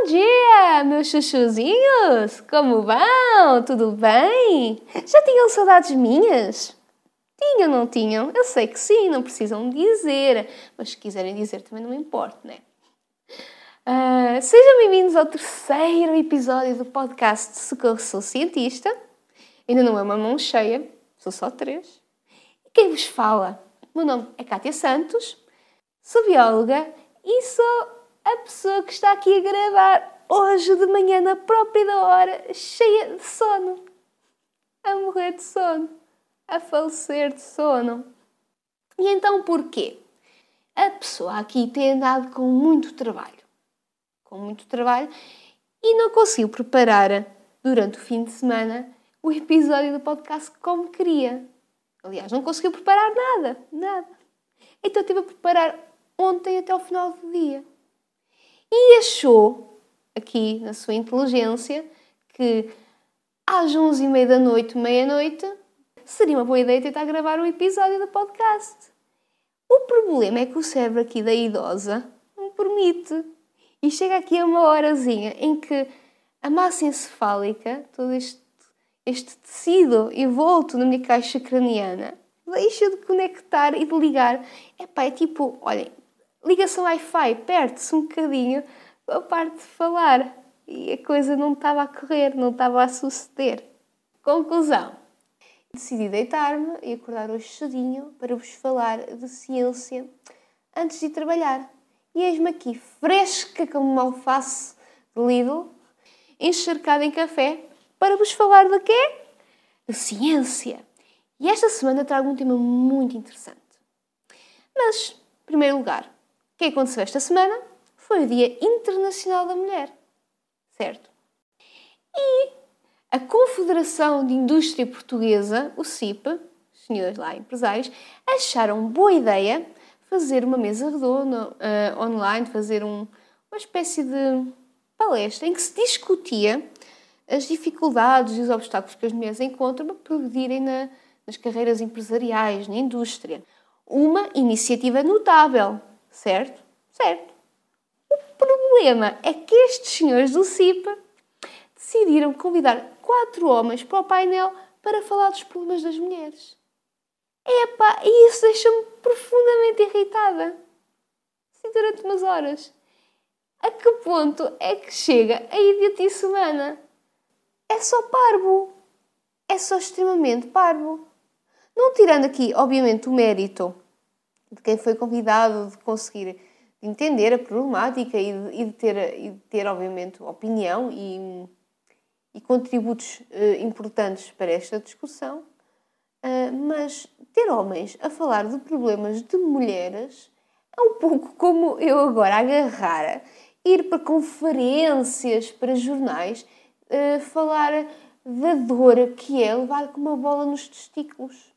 Bom dia, meus chuchuzinhos! Como vão? Tudo bem? Já tinham saudades minhas? Tinham, não tinham? Eu sei que sim, não precisam dizer, mas se quiserem dizer também não importa, né? Uh, sejam bem-vindos ao terceiro episódio do podcast Socorro Sou Cientista. Ainda não é uma mão cheia, sou só três. E quem vos fala? Meu nome é Kátia Santos, sou bióloga e sou a pessoa que está aqui a gravar hoje de manhã, na própria da hora, cheia de sono. A morrer de sono. A falecer de sono. E então porquê? A pessoa aqui tem andado com muito trabalho. Com muito trabalho e não conseguiu preparar durante o fim de semana o episódio do podcast como queria. Aliás, não conseguiu preparar nada, nada. Então tive a preparar ontem até ao final do dia e achou, aqui na sua inteligência, que às 11 e meia da noite, meia-noite, seria uma boa ideia tentar gravar um episódio do podcast. O problema é que o cérebro aqui da idosa não permite. E chega aqui a uma horazinha em que a massa encefálica, todo este, este tecido envolto na minha caixa craniana, deixa de conectar e de ligar. Epá, é tipo, olhem, ligação Wi-Fi, perde-se um bocadinho a parte de falar e a coisa não estava a correr, não estava a suceder. Conclusão. Decidi deitar-me e acordar hoje cedinho para vos falar de ciência antes de trabalhar. E eis-me aqui, fresca como uma alface de Lidl, encharcada em café, para vos falar de quê? De ciência. E esta semana trago um tema muito interessante. Mas, em primeiro lugar, que aconteceu esta semana foi o Dia Internacional da Mulher, certo? E a Confederação de Indústria Portuguesa, o CIP, os senhores lá empresários, acharam boa ideia fazer uma mesa redonda uh, online, fazer um, uma espécie de palestra em que se discutia as dificuldades e os obstáculos que as mulheres encontram para progredirem na, nas carreiras empresariais, na indústria. Uma iniciativa notável, certo? Certo. O problema é que estes senhores do CIPA decidiram convidar quatro homens para o painel para falar dos problemas das mulheres. Epá, e isso deixa-me profundamente irritada. Assim, durante umas horas. A que ponto é que chega a idiotice humana? É só parvo. É só extremamente parvo. Não tirando aqui, obviamente, o mérito de quem foi convidado, de conseguir entender a problemática e de, e de ter, e de ter, obviamente, opinião e, e contributos uh, importantes para esta discussão. Uh, mas ter homens a falar de problemas de mulheres é um pouco como eu agora agarrar, ir para conferências, para jornais, uh, falar da dor que é levar com uma bola nos testículos.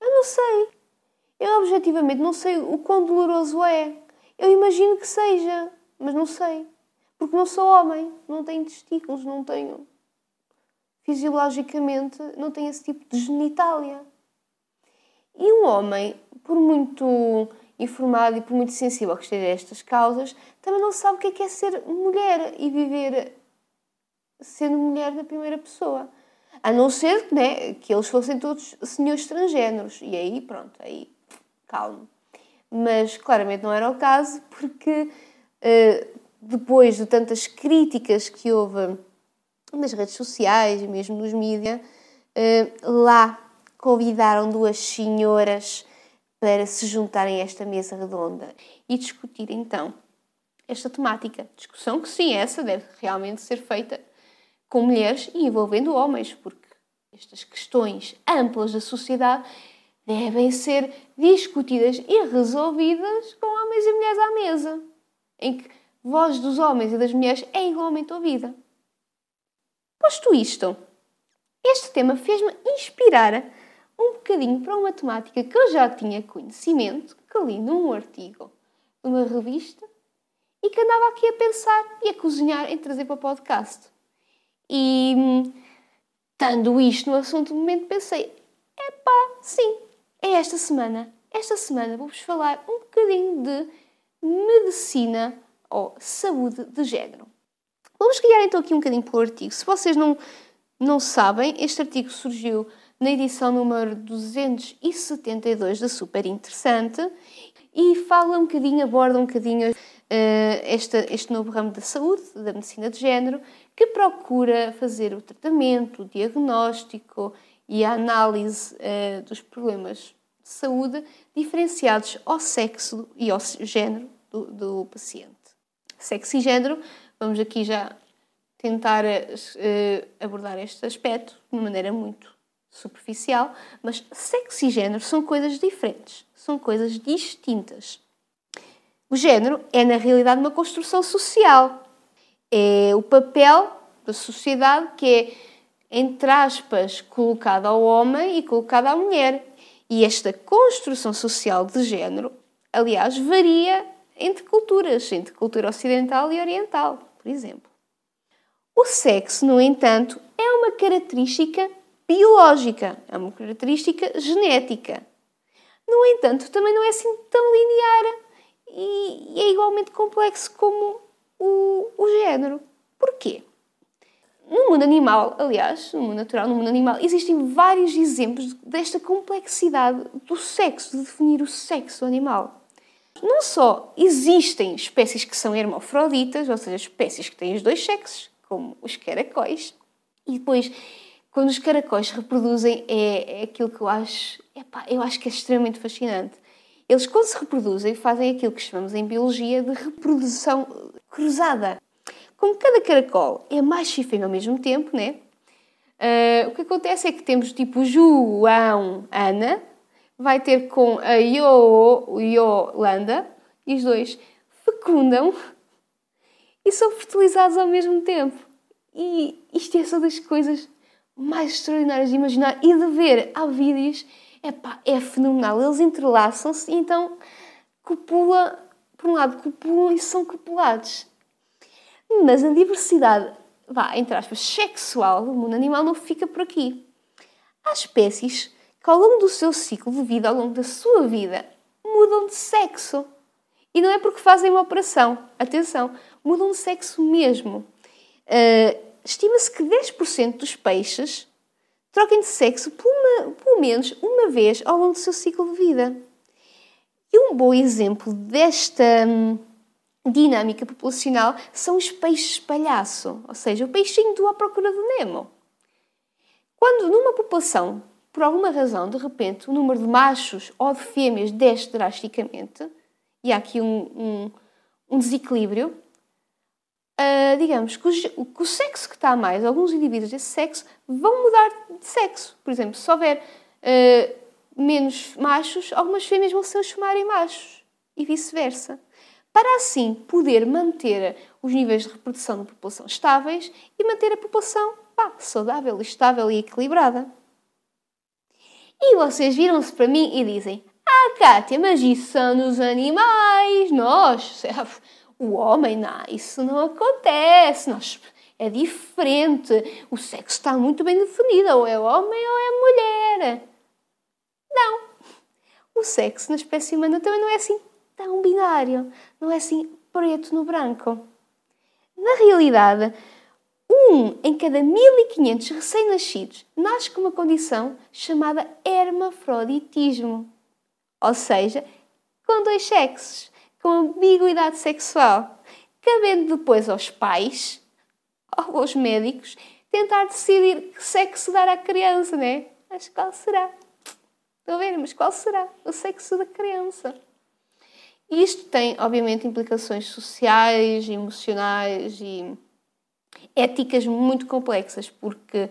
Eu não sei. Eu objetivamente não sei o quão doloroso é. Eu imagino que seja, mas não sei. Porque não sou homem, não tenho testículos, não tenho. Fisiologicamente, não tenho esse tipo de genitália. E um homem, por muito informado e por muito sensível que esteja a estas causas, também não sabe o que é, que é ser mulher e viver sendo mulher da primeira pessoa. A não ser né, que eles fossem todos senhores transgêneros. E aí, pronto, aí calmo. Mas claramente não era o caso, porque uh, depois de tantas críticas que houve nas redes sociais e mesmo nos mídias, uh, lá convidaram duas senhoras para se juntarem a esta mesa redonda e discutir então esta temática. Discussão que sim, essa deve realmente ser feita com mulheres e envolvendo homens, porque estas questões amplas da sociedade devem ser discutidas e resolvidas com homens e mulheres à mesa, em que voz dos homens e das mulheres é igualmente ouvida. Posto isto, este tema fez-me inspirar um bocadinho para uma temática que eu já tinha conhecimento, que li num artigo de uma revista e que andava aqui a pensar e a cozinhar em trazer para o podcast. E, estando isto no assunto do momento, pensei: epá, sim, é esta semana. Esta semana vou-vos falar um bocadinho de medicina ou saúde de género. Vamos criar então aqui um bocadinho pelo artigo. Se vocês não, não sabem, este artigo surgiu na edição número 272 da Super Interessante e fala um bocadinho, aborda um bocadinho uh, este novo ramo da saúde, da medicina de género, que procura fazer o tratamento, o diagnóstico e a análise uh, dos problemas de saúde diferenciados ao sexo e ao género do, do paciente. Sexo e género, vamos aqui já tentar uh, abordar este aspecto de uma maneira muito superficial, mas sexo e género são coisas diferentes, são coisas distintas. O género é, na realidade, uma construção social. É o papel da sociedade que é, entre aspas, colocado ao homem e colocado à mulher. E esta construção social de género, aliás, varia entre culturas, entre cultura ocidental e oriental, por exemplo. O sexo, no entanto, é uma característica biológica, é uma característica genética. No entanto, também não é assim tão linear e é igualmente complexo como o, o género. Porquê? No mundo animal, aliás, no mundo natural, no mundo animal, existem vários exemplos desta complexidade do sexo, de definir o sexo do animal. Não só existem espécies que são hermafroditas, ou seja, espécies que têm os dois sexos, como os caracóis, e depois quando os caracóis reproduzem é, é aquilo que eu acho, epá, eu acho que é extremamente fascinante. Eles, quando se reproduzem, fazem aquilo que chamamos em biologia de reprodução cruzada. Como cada caracol é macho e ao mesmo tempo, né? Uh, o que acontece é que temos tipo João, Ana, vai ter com a Yo, Yolanda, e os dois fecundam e são fertilizados ao mesmo tempo. E isto é só das coisas mais extraordinárias de imaginar e de ver. Há vídeos, epá, é fenomenal. Eles entrelaçam-se e então copula, por um lado, copulam e são copulados. Mas a diversidade, vá, entre aspas, sexual do mundo animal não fica por aqui. Há espécies que ao longo do seu ciclo de vida, ao longo da sua vida, mudam de sexo. E não é porque fazem uma operação. Atenção, mudam de sexo mesmo. Uh, estima-se que 10% dos peixes troquem de sexo pelo, pelo menos uma vez ao longo do seu ciclo de vida. E um bom exemplo desta hum, dinâmica populacional são os peixes palhaço, ou seja, o peixinho do à procura do Nemo. Quando numa população, por alguma razão, de repente, o número de machos ou de fêmeas desce drasticamente, e há aqui um, um, um desequilíbrio, uh, digamos, que o, que o, sexo que está mais, alguns indivíduos desse sexo, vão mudar de sexo. Por exemplo, se houver uh, menos machos, algumas fêmeas vão se transformar em machos e vice-versa. Para assim poder manter os níveis de reprodução da população estáveis e manter a população pá, saudável, estável e equilibrada. E vocês viram-se para mim e dizem: Ah, Kátia, mas isso são nos animais, nós, o homem, não, isso não acontece. Nós, é diferente. O sexo está muito bem definido. Ou é homem ou é mulher. Não. O sexo na espécie humana também não é assim tão binário. Não é assim preto no branco. Na realidade, um em cada 1500 recém-nascidos nasce com uma condição chamada hermafroditismo. Ou seja, com dois sexos com ambiguidade sexual, cabendo depois aos pais ou aos médicos tentar decidir que sexo dar à criança, né? Mas qual será? Estão a ver? Mas qual será o sexo da criança? Isto tem, obviamente, implicações sociais, emocionais e éticas muito complexas, porque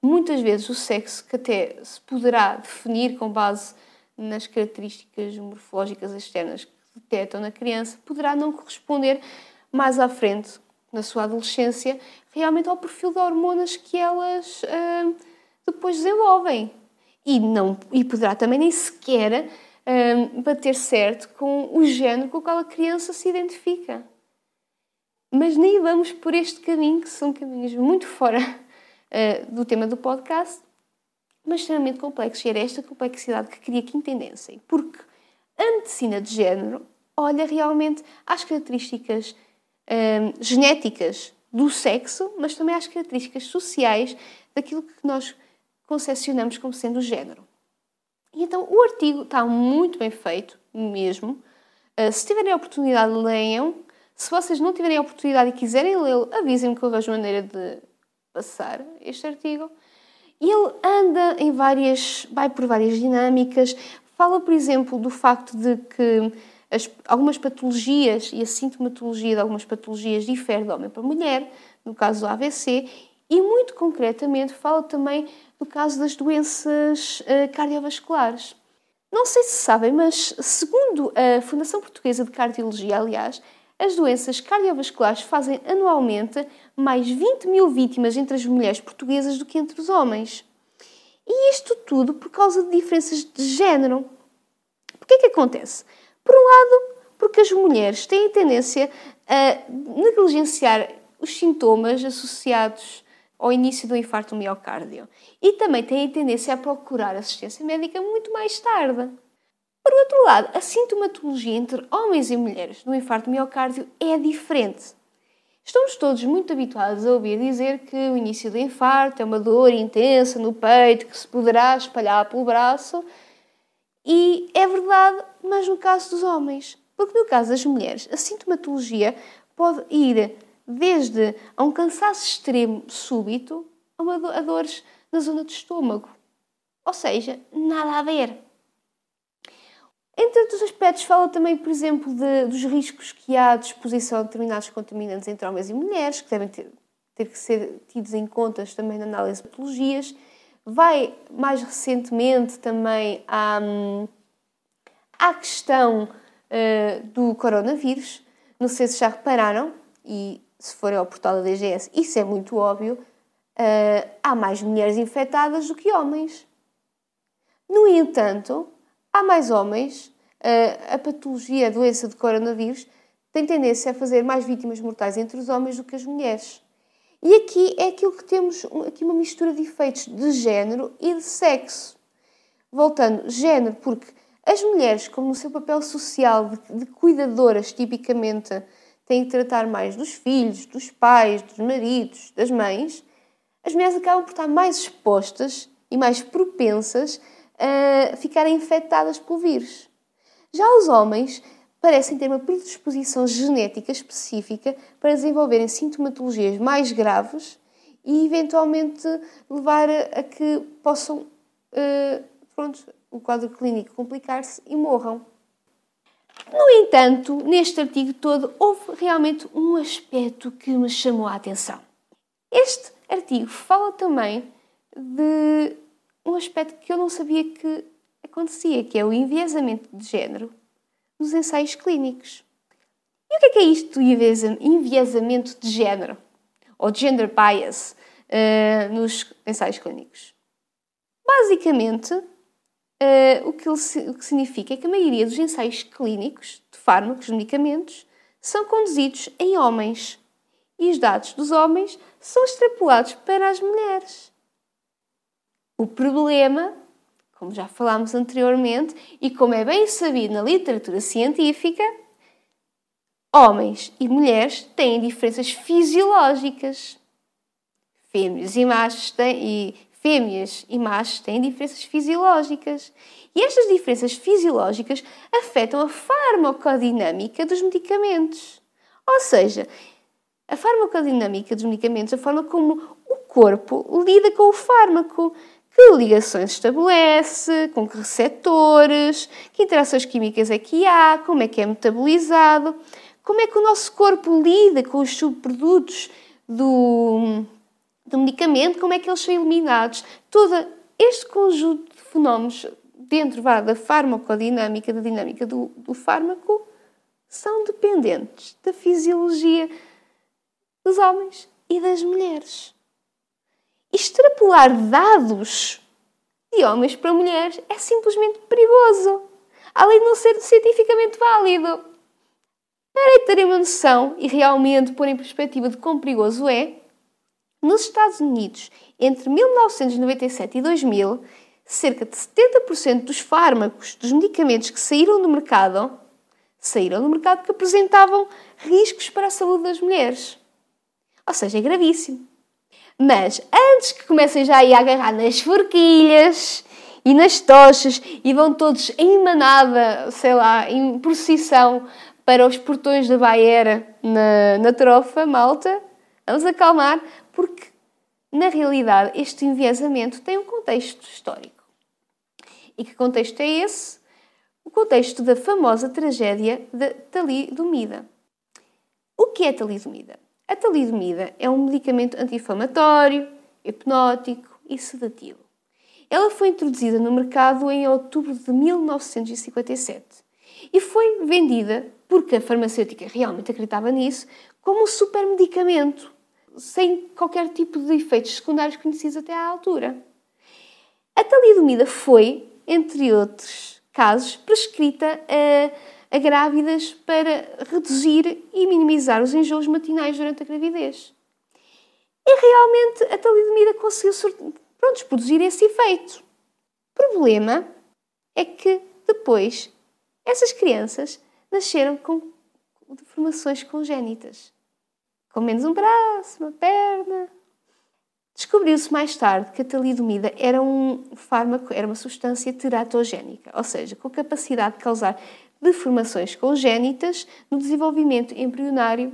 muitas vezes o sexo que até se poderá definir com base nas características morfológicas externas detectam na criança poderá não corresponder mais à frente, na sua adolescência, realmente ao perfil de hormonas que elas uh, depois desenvolvem. E, não, e poderá também nem sequer uh, bater certo com o género com o qual a criança se identifica. Mas nem vamos por este caminho, que são caminhos muito fora uh, do tema do podcast, mas extremamente complexos. E era esta complexidade que queria que entendessem. Porque a medicina de género olha realmente às características hum, genéticas do sexo, mas também às características sociais daquilo que nós concepcionamos como sendo o género. E então o artigo está muito bem feito, mesmo. Uh, se tiverem a oportunidade, leiam. Se vocês não tiverem a oportunidade e quiserem lê-lo, avisem-me que eu vejo maneira de passar este artigo. E ele anda em várias, vai por várias dinâmicas. Fala, por exemplo, do facto de que as, algumas patologias e a sintomatologia de algumas patologias difere de homem para mulher, no caso do AVC, e muito concretamente fala também do caso das doenças uh, cardiovasculares. Não sei se sabem, mas segundo a Fundação Portuguesa de Cardiologia, aliás, as doenças cardiovasculares fazem anualmente mais 20 mil vítimas entre as mulheres portuguesas do que entre os homens. E isto tudo por causa de diferenças de género. Por que é que acontece? Por um lado, porque as mulheres têm tendência a negligenciar os sintomas associados ao início do infarto do miocárdio e também têm tendência a procurar assistência médica muito mais tarde. Por outro lado, a sintomatologia entre homens e mulheres no infarto do miocárdio é diferente. Estamos todos muito habituados a ouvir dizer que o início do infarto é uma dor intensa no peito que se poderá espalhar pelo braço e é verdade, mas no caso dos homens. Porque no caso das mulheres, a sintomatologia pode ir desde a um cansaço extremo súbito a, uma do a dores na zona do estômago. Ou seja, nada a ver. Entre outros aspectos, fala também, por exemplo, de, dos riscos que há de exposição a determinados contaminantes entre homens e mulheres, que devem ter, ter que ser tidos em conta também na análise de patologias vai mais recentemente também à, à questão uh, do coronavírus. Não sei se já repararam, e se forem ao portal da DGS, isso é muito óbvio, uh, há mais mulheres infectadas do que homens. No entanto, há mais homens, uh, a patologia, a doença de coronavírus, tem tendência a fazer mais vítimas mortais entre os homens do que as mulheres. E aqui é aquilo que temos aqui uma mistura de efeitos de género e de sexo. Voltando, género, porque as mulheres, como no seu papel social de, de cuidadoras, tipicamente têm que tratar mais dos filhos, dos pais, dos maridos, das mães, as mulheres acabam por estar mais expostas e mais propensas a ficarem infectadas pelo vírus. Já os homens parecem ter uma predisposição genética específica para desenvolverem sintomatologias mais graves e eventualmente levar a, que possam, uh, pronto, o quadro clínico complicar-se e morram. No entanto, neste artigo todo, houve realmente um aspecto que me chamou a atenção. Este artigo fala também de um aspecto que eu não sabia que acontecia, que é o enviesamento de género nos ensaios clínicos. E o que é, que é isto do enviesamento de género? Ou gender bias uh, nos ensaios clínicos? Basicamente, uh, o, que ele, o que significa é que a maioria dos ensaios clínicos de fármacos, medicamentos, são conduzidos em homens e os dados dos homens são extrapolados para as mulheres. O problema como já falámos anteriormente, e como é bem sabido na literatura científica, homens e mulheres têm diferenças fisiológicas. Fêmeas e machos têm, e fêmeas e machos têm diferenças fisiológicas. E estas diferenças fisiológicas afetam a farmacodinâmica dos medicamentos. Ou seja, a farmacodinâmica dos medicamentos, a forma como o corpo lida com o fármaco que ligações estabelece, com que receptores, que interações químicas é que há, como é que é metabolizado, como é que o nosso corpo lida com os subprodutos do, do medicamento, como é que eles são eliminados. Todo este conjunto de fenómenos dentro vá, da farmacodinâmica, da dinâmica do, do fármaco, são dependentes da fisiologia dos homens e das mulheres extrapolar dados de homens para mulheres é simplesmente perigoso, além de não ser cientificamente válido. Para terem uma noção e realmente pôr em perspectiva de quão perigoso é, nos Estados Unidos, entre 1997 e 2000, cerca de 70% dos fármacos, dos medicamentos que saíram do mercado, saíram no mercado que apresentavam riscos para a saúde das mulheres. Ou seja, é gravíssimo. Mas antes que comecem já a agarrar nas forquilhas e nas tochas e vão todos em manada, sei lá, em procissão para os portões da Baera na, na trofa, malta, vamos acalmar, porque na realidade este enviesamento tem um contexto histórico. E que contexto é esse? O contexto da famosa tragédia da talidomida. O que é talidomida? A talidomida é um medicamento anti-inflamatório, hipnótico e sedativo. Ela foi introduzida no mercado em outubro de 1957 e foi vendida, porque a farmacêutica realmente acreditava nisso, como um super medicamento, sem qualquer tipo de efeitos secundários conhecidos até à altura. A talidomida foi, entre outros casos, prescrita a a grávidas para reduzir e minimizar os enjoos matinais durante a gravidez. E realmente a talidomida conseguiu pronto, produzir esse efeito. O problema é que depois essas crianças nasceram com deformações congénitas. Com menos um braço, uma perna. Descobriu-se mais tarde que a talidomida era um fármaco, era uma substância teratogénica, ou seja, com capacidade de causar deformações congénitas no desenvolvimento embrionário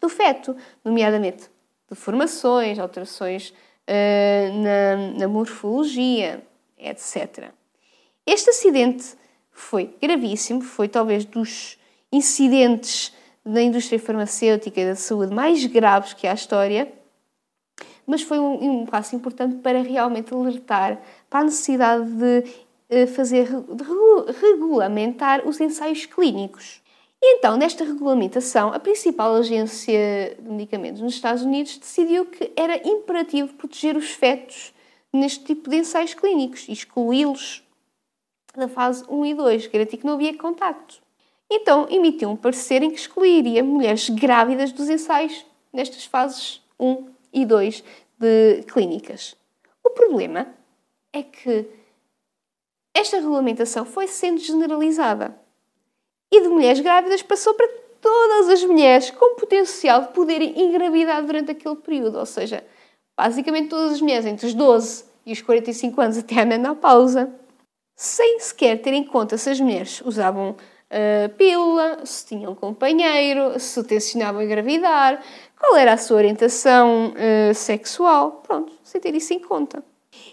do feto, nomeadamente deformações, alterações uh, na, na morfologia, etc. Este acidente foi gravíssimo, foi talvez dos incidentes da indústria farmacêutica e da saúde mais graves que há a história, mas foi um, um passo importante para realmente alertar para a necessidade de eh, fazer, de regulamentar os ensaios clínicos. E então, nesta regulamentação, a principal agência de medicamentos nos Estados Unidos decidiu que era imperativo proteger os fetos neste tipo de ensaios clínicos excluí-los da fase 1 e 2, garantir que não havia contacto. Então, emitiu um parecer em que excluiria mulheres grávidas dos ensaios nestas fases 1 e 2 de clínicas. O problema é que esta regulamentação foi sendo generalizada. E de mulheres grávidas passou para todas as mulheres com potencial de poderem engravidar durante aquele período, ou seja, basicamente todas as mulheres entre os 12 e os 45 anos até a menopausa, sem sequer ter em conta se as mulheres usavam pílula, se tinham companheiro, se tensionavam engravidar, qual era a sua orientação uh, sexual, pronto, sem ter isso em conta.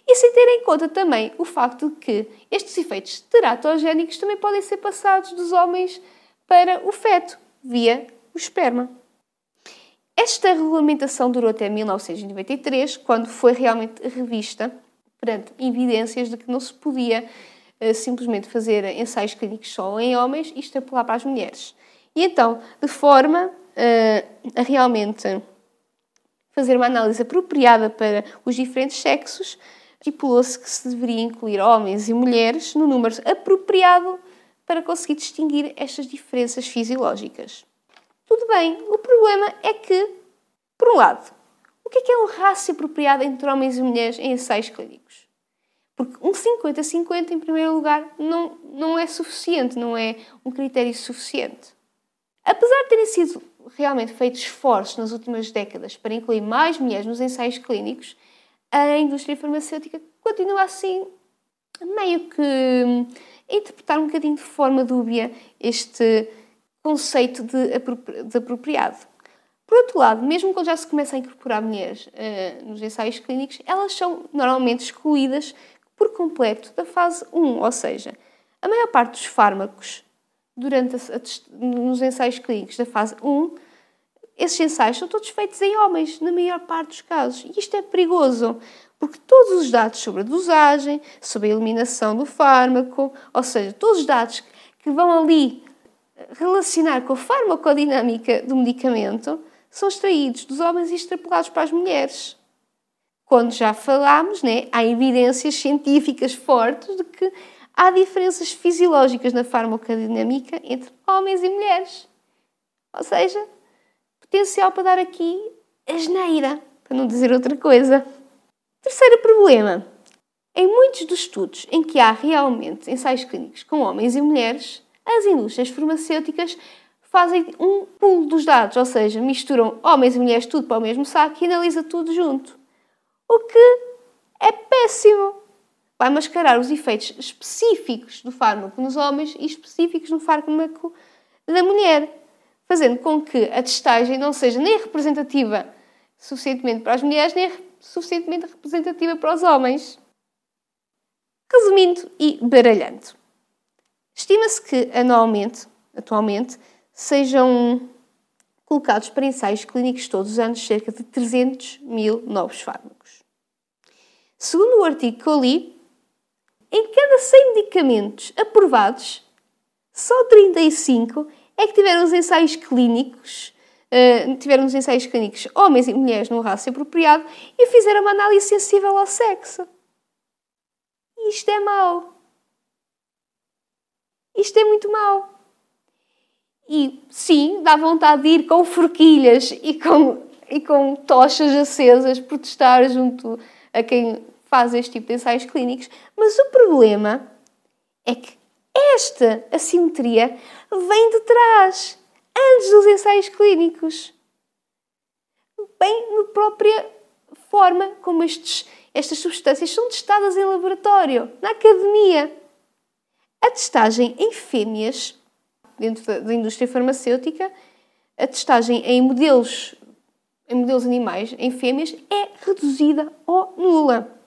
E sem ter em conta também o facto de que estes efeitos teratogénicos também podem ser passados dos homens para o feto, via o esperma. Esta regulamentação durou até 1993, quando foi realmente revista perante evidências de que não se podia simplesmente fazer ensaios clínicos só em homens e extrapolar para as mulheres. E então, de forma uh, a realmente fazer uma análise apropriada para os diferentes sexos, estipulou-se que se deveria incluir homens e mulheres no número apropriado para conseguir distinguir estas diferenças fisiológicas. Tudo bem, o problema é que, por um lado, o que é, que é um rácio apropriado entre homens e mulheres em ensaios clínicos? Porque um 50-50, em primeiro lugar, não, não é suficiente, não é um critério suficiente. Apesar de terem sido realmente feitos esforços nas últimas décadas para incluir mais mulheres nos ensaios clínicos, a indústria farmacêutica continua assim, meio que a interpretar um bocadinho de forma dúbia este conceito de, de apropriado. Por outro lado, mesmo quando já se começa a incorporar mulheres uh, nos ensaios clínicos, elas são normalmente excluídas por completo da fase 1, ou seja, a maior parte dos fármacos durante a, a, nos ensaios clínicos da fase 1, esses ensaios são todos feitos em homens, na maior parte dos casos. E isto é perigoso, porque todos os dados sobre a dosagem, sobre a eliminação do fármaco, ou seja, todos os dados que vão ali relacionar com a farmacodinâmica do medicamento, são extraídos dos homens e extrapolados para as mulheres. Quando já falámos, né, há evidências científicas fortes de que há diferenças fisiológicas na farmacodinâmica entre homens e mulheres. Ou seja, potencial para dar aqui a geneira, para não dizer outra coisa. Terceiro problema. Em muitos dos estudos em que há realmente ensaios clínicos com homens e mulheres, as indústrias farmacêuticas fazem um pulo dos dados, ou seja, misturam homens e mulheres tudo para o mesmo saco e analisa tudo junto. O que é péssimo. Vai mascarar os efeitos específicos do fármaco nos homens e específicos no fármaco da mulher, fazendo com que a testagem não seja nem representativa suficientemente para as mulheres, nem suficientemente representativa para os homens. Resumindo e baralhando, estima-se que anualmente, atualmente, sejam colocados para ensaios clínicos todos os anos cerca de 300 mil novos fármacos. Segundo o artigo que eu li, em cada 100 medicamentos aprovados, só 35 é que tiveram os ensaios clínicos, uh, tiveram os ensaios clínicos homens e mulheres no rácio apropriado e fizeram uma análise sensível ao sexo. Isto é mau. Isto é muito mau. E sim, dá vontade de ir com forquilhas e com, e com tochas acesas protestar junto a quem faz este tipo de ensaios clínicos, mas o problema é que esta assimetria vem de trás, antes dos ensaios clínicos. Bem na própria forma como estes, estas substâncias são testadas em laboratório, na academia. A testagem em fêmeas dentro da, da indústria farmacêutica, a testagem em modelos, em modelos animais, em fêmeas, é reduzida ou nula.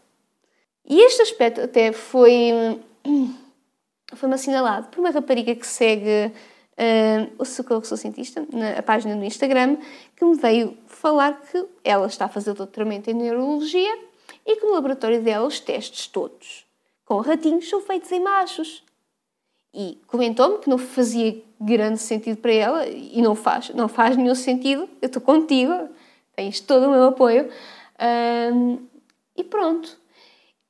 E este aspecto até foi, foi assinalado por uma rapariga que segue uh, o Socorro Sou Cientista, na página do Instagram, que me veio falar que ela está a fazer o doutoramento em Neurologia e que no laboratório dela os testes todos com ratinhos são feitos em machos. E comentou-me que não fazia grande sentido para ela e não faz, não faz nenhum sentido. Eu estou contigo, tens todo o meu apoio. Um, e pronto.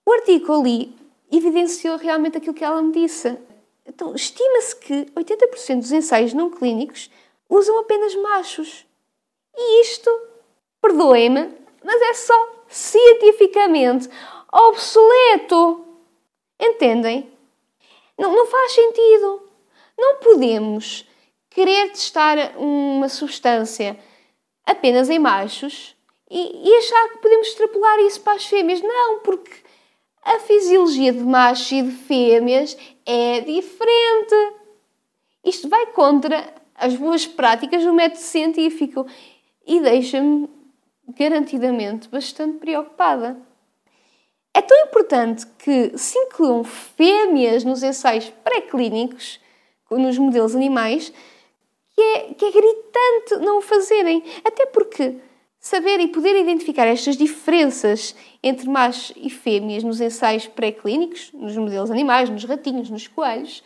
O artigo ali evidenciou realmente aquilo que ela me disse. Então, estima-se que 80% dos ensaios não clínicos usam apenas machos. E isto, perdoem-me, mas é só cientificamente obsoleto. Entendem? Não, não faz sentido. Não podemos querer testar uma substância apenas em machos e, e achar que podemos extrapolar isso para as fêmeas. Não, porque a fisiologia de machos e de fêmeas é diferente. Isto vai contra as boas práticas do método científico e deixa-me garantidamente bastante preocupada. É tão importante que se incluam fêmeas nos ensaios pré-clínicos, nos modelos animais, é, que é gritante não o fazerem. Até porque saber e poder identificar estas diferenças entre machos e fêmeas nos ensaios pré-clínicos, nos modelos animais, nos ratinhos, nos coelhos,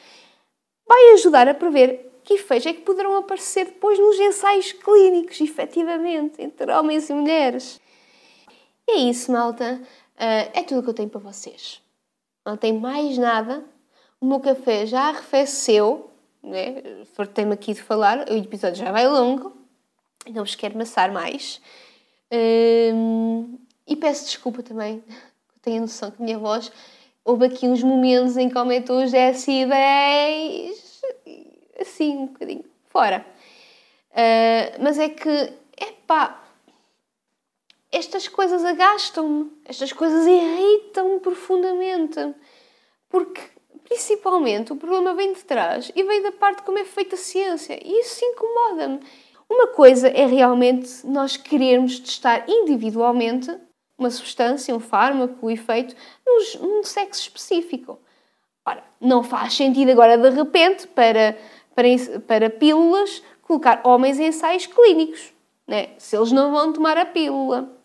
vai ajudar a prever que efeitos é que poderão aparecer depois nos ensaios clínicos, efetivamente, entre homens e mulheres. E é isso, malta. Uh, é tudo o que eu tenho para vocês. Não tem mais nada. O meu café já arrefeceu. Né? Fartei-me aqui de falar. O episódio já vai longo. Não vos quero maçar mais. Uh, e peço desculpa também. Tenho a noção que a minha voz... Houve aqui uns momentos em que aumentou os decibéis. Assim, um bocadinho fora. Uh, mas é que, epá, estas coisas agastam-me, estas coisas irritam-me profundamente. Porque, principalmente, o problema vem de trás e vem da parte como é feita a ciência. E isso incomoda-me. Uma coisa é realmente nós querermos testar individualmente uma substância, um fármaco, o efeito, num sexo específico. Ora, não faz sentido agora, de repente, para, para, para pílulas, colocar homens em ensaios clínicos. Né? Se eles não vão tomar a pílula.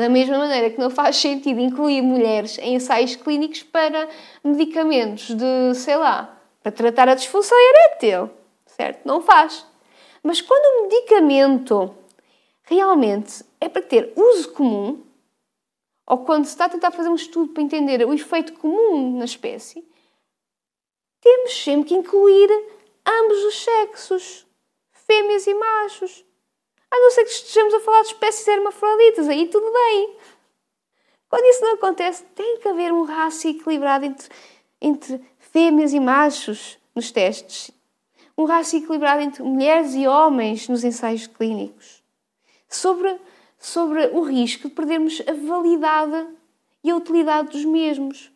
Da mesma maneira que não faz sentido incluir mulheres em ensaios clínicos para medicamentos de, sei lá, para tratar a disfunção erétil, certo? Não faz. Mas quando o medicamento realmente é para ter uso comum, ou quando se está a tentar fazer um estudo para entender o efeito comum na espécie, temos sempre que incluir ambos os sexos, fêmeas e machos. A não ser que estejamos a falar de espécies hermafroditas, aí tudo bem. Quando isso não acontece, tem que haver um rácio equilibrado entre, entre fêmeas e machos nos testes. um rácio equilibrado entre mulheres e homens nos ensaios clínicos, sobre, sobre o risco de perdermos a validade e a utilidade dos mesmos.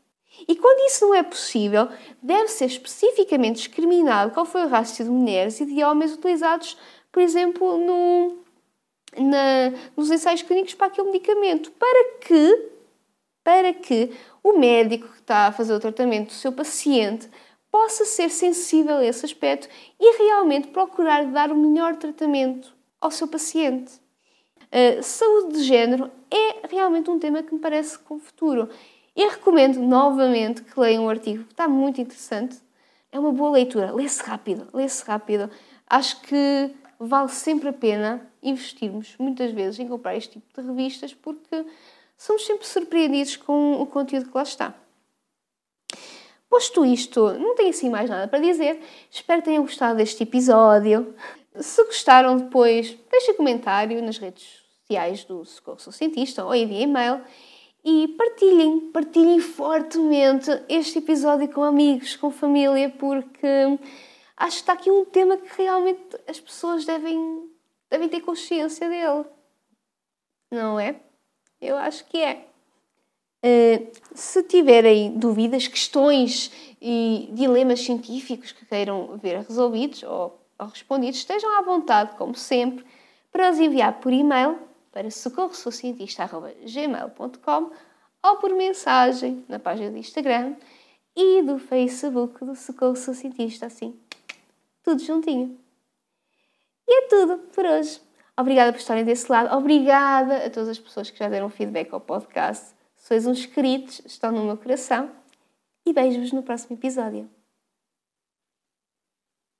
E quando isso não é possível, deve ser especificamente discriminado qual foi o rácio de mulheres e de homens utilizados, por exemplo, no, na, nos ensaios clínicos para aquele medicamento, para que, para que o médico que está a fazer o tratamento do seu paciente possa ser sensível a esse aspecto e realmente procurar dar o melhor tratamento ao seu paciente. Uh, saúde de género é realmente um tema que me parece com futuro. E recomendo novamente que leiam um artigo, está muito interessante. É uma boa leitura, lê-se rápido, lê-se rápido. Acho que vale sempre a pena investirmos muitas vezes em comprar este tipo de revistas porque somos sempre surpreendidos com o conteúdo que lá está. Posto isto, não tenho assim mais nada para dizer. Espero que tenham gostado deste episódio. Se gostaram, depois deixem comentário nas redes sociais do Socorro Sou Cientista ou enviem e-mail e partilhem, partilhem fortemente este episódio com amigos, com família, porque acho que está aqui um tema que realmente as pessoas devem, devem ter consciência dele. Não é? Eu acho que é. Uh, se tiverem dúvidas, questões e dilemas científicos que queiram ver resolvidos ou, ou respondidos, estejam à vontade, como sempre, para os enviar por e-mail para socorrosocientista.gmail.com ou por mensagem na página do Instagram e do Facebook do Socorro Sou Cientista, assim, tudo juntinho. E é tudo por hoje. Obrigada por estarem desse lado. Obrigada a todas as pessoas que já deram feedback ao podcast. Sois uns queridos, estão no meu coração. E beijo-vos no próximo episódio.